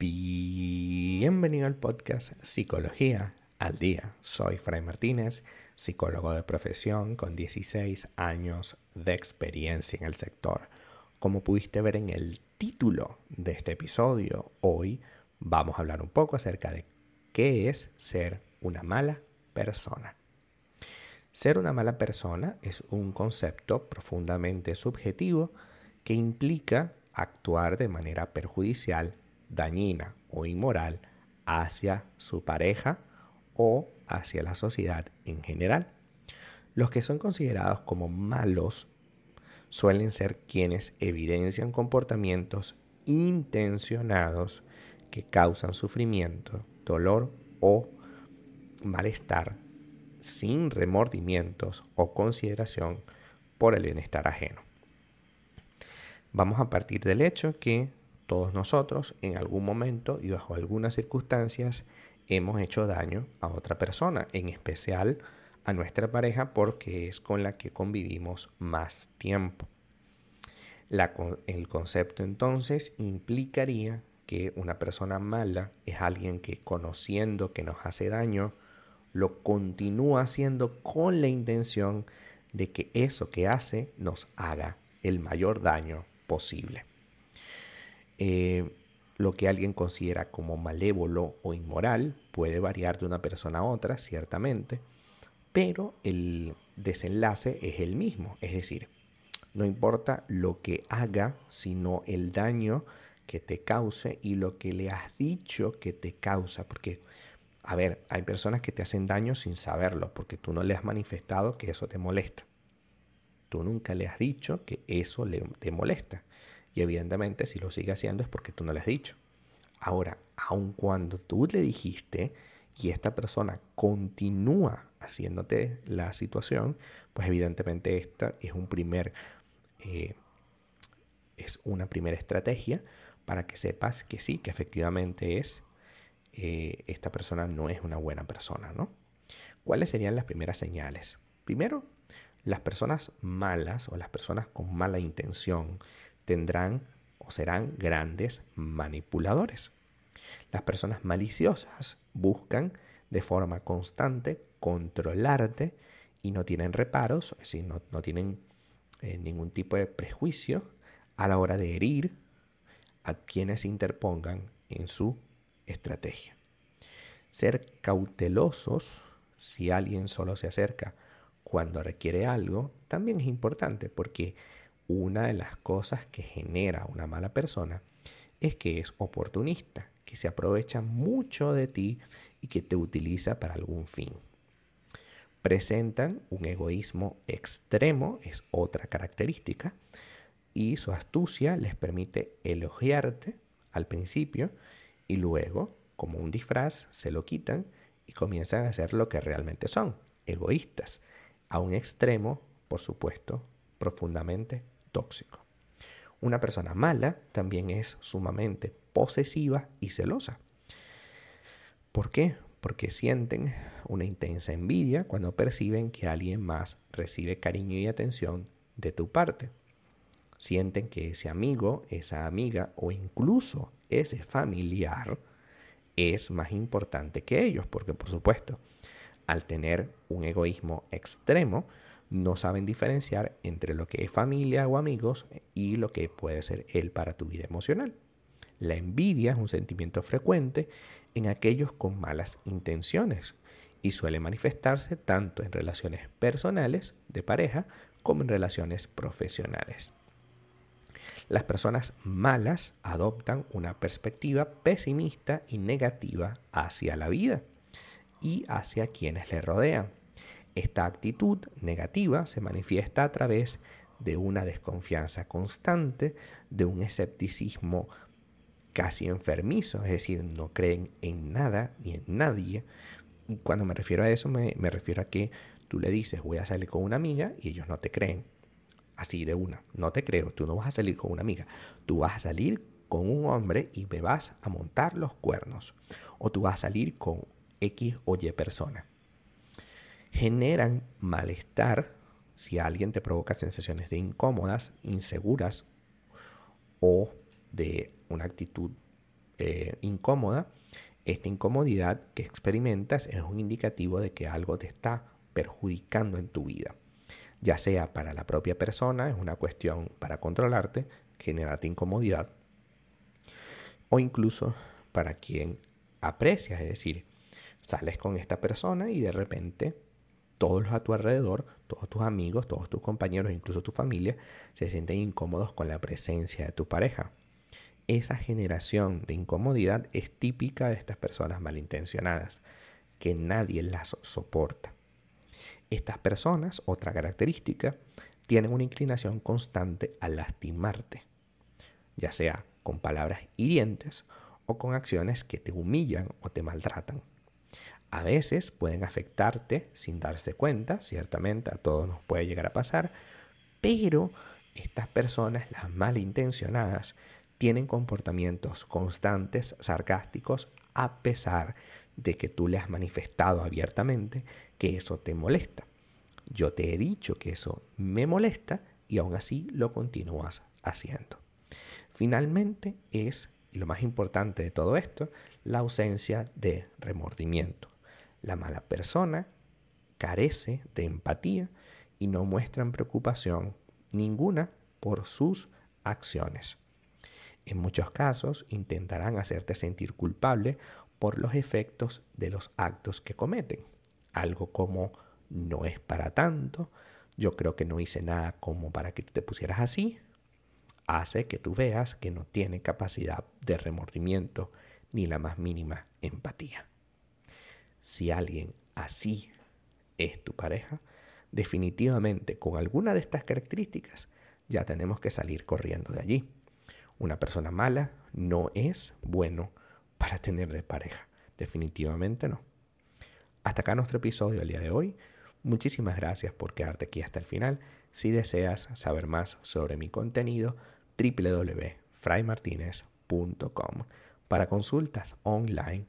Bienvenido al podcast Psicología al Día. Soy Fray Martínez, psicólogo de profesión con 16 años de experiencia en el sector. Como pudiste ver en el título de este episodio, hoy vamos a hablar un poco acerca de qué es ser una mala persona. Ser una mala persona es un concepto profundamente subjetivo que implica actuar de manera perjudicial, dañina o inmoral hacia su pareja o hacia la sociedad en general. Los que son considerados como malos suelen ser quienes evidencian comportamientos intencionados que causan sufrimiento, dolor o malestar sin remordimientos o consideración por el bienestar ajeno. Vamos a partir del hecho que todos nosotros en algún momento y bajo algunas circunstancias hemos hecho daño a otra persona, en especial a nuestra pareja porque es con la que convivimos más tiempo. el concepto entonces implicaría que una persona mala es alguien que conociendo que nos hace daño, lo continúa haciendo con la intención de que eso que hace nos haga el mayor daño posible. Eh, lo que alguien considera como malévolo o inmoral puede variar de una persona a otra, ciertamente, pero el desenlace es el mismo, es decir, no importa lo que haga, sino el daño que te cause y lo que le has dicho que te causa, porque, a ver, hay personas que te hacen daño sin saberlo, porque tú no le has manifestado que eso te molesta. Tú nunca le has dicho que eso le, te molesta. Y evidentemente si lo sigue haciendo es porque tú no le has dicho. Ahora, aun cuando tú le dijiste y esta persona continúa haciéndote la situación, pues evidentemente esta es un primer eh, es una primera estrategia para que sepas que sí, que efectivamente es eh, esta persona no es una buena persona, ¿no? ¿Cuáles serían las primeras señales? Primero, las personas malas o las personas con mala intención tendrán o serán grandes manipuladores. Las personas maliciosas buscan de forma constante controlarte y no tienen reparos, es decir, no, tienen eh, ningún tipo de prejuicio a la hora de herir a quienes interpongan en su estrategia. Ser cautelosos si alguien solo se acerca cuando requiere algo, también es importante porque una de las cosas que genera una mala persona es que es oportunista, que se aprovecha mucho de ti y que te utiliza para algún fin. Presentan un egoísmo extremo, es otra característica, y su astucia les permite elogiarte al principio y luego, como un disfraz, se lo quitan y comienzan a hacer lo que realmente son, egoístas, a un extremo, por supuesto, profundamente tóxico. Una persona mala también es sumamente posesiva y celosa. ¿Por qué? Porque sienten una intensa envidia cuando perciben que alguien más recibe cariño y atención de tu parte. Sienten que ese amigo, esa amiga o incluso ese familiar es más importante que ellos, porque por supuesto, al tener un egoísmo extremo, no saben diferenciar entre lo que es familia o amigos y lo que puede ser él para tu vida emocional. La envidia es un sentimiento frecuente en aquellos con malas intenciones y suele manifestarse tanto en relaciones personales de pareja como en relaciones profesionales. Las personas malas adoptan una perspectiva pesimista y negativa hacia la vida y hacia quienes le rodean. Esta actitud negativa se manifiesta a través de una desconfianza constante, de un escepticismo casi enfermizo, es decir, no creen en nada ni en nadie. Y cuando me refiero a eso, me, refiero a que tú le dices, voy a salir con una amiga y ellos no te creen. Así de una, no te creo, tú no vas a salir con una amiga, tú vas a salir con un hombre y me vas a montar los cuernos. O tú vas a salir con X o Y persona generan malestar si alguien te provoca sensaciones de incómodas, inseguras o de una actitud eh, incómoda, esta incomodidad que experimentas es un indicativo de que algo te está perjudicando en tu vida. Ya sea para la propia persona, es una cuestión para controlarte, generarte incomodidad, o incluso para quien aprecias, es decir, sales con esta persona y de repente todos a tu alrededor, todos tus amigos, todos tus compañeros, incluso tu familia, se sienten incómodos con la presencia de tu pareja. Esa generación de incomodidad es típica de estas personas malintencionadas, que nadie las soporta. Estas personas, otra característica, tienen una inclinación constante a lastimarte, ya sea con palabras hirientes o con acciones que te humillan o te maltratan. A veces pueden afectarte sin darse cuenta, ciertamente a todos nos puede llegar a pasar, pero estas personas, las malintencionadas, tienen comportamientos constantes, sarcásticos, a pesar de que tú le has manifestado abiertamente que eso te molesta. Yo te he dicho que eso me molesta y aún así lo continúas haciendo. Finalmente es, lo más importante de todo esto, la ausencia de remordimiento. La mala persona carece de empatía y no muestran preocupación ninguna por sus acciones. En muchos casos intentarán hacerte sentir culpable por los efectos de los actos que cometen. Algo como no es para tanto, yo creo que no hice nada como para que te pusieras así, hace que tú veas que no tiene capacidad de remordimiento ni la más mínima empatía. Si alguien así es tu pareja, definitivamente con alguna de estas características ya tenemos que salir corriendo de allí. Una persona mala no es bueno para tener de pareja. Definitivamente no. Hasta acá nuestro episodio del día de hoy. Muchísimas gracias por quedarte aquí hasta el final. Si deseas saber más sobre mi contenido, www.fraymartinez.com. Para consultas online,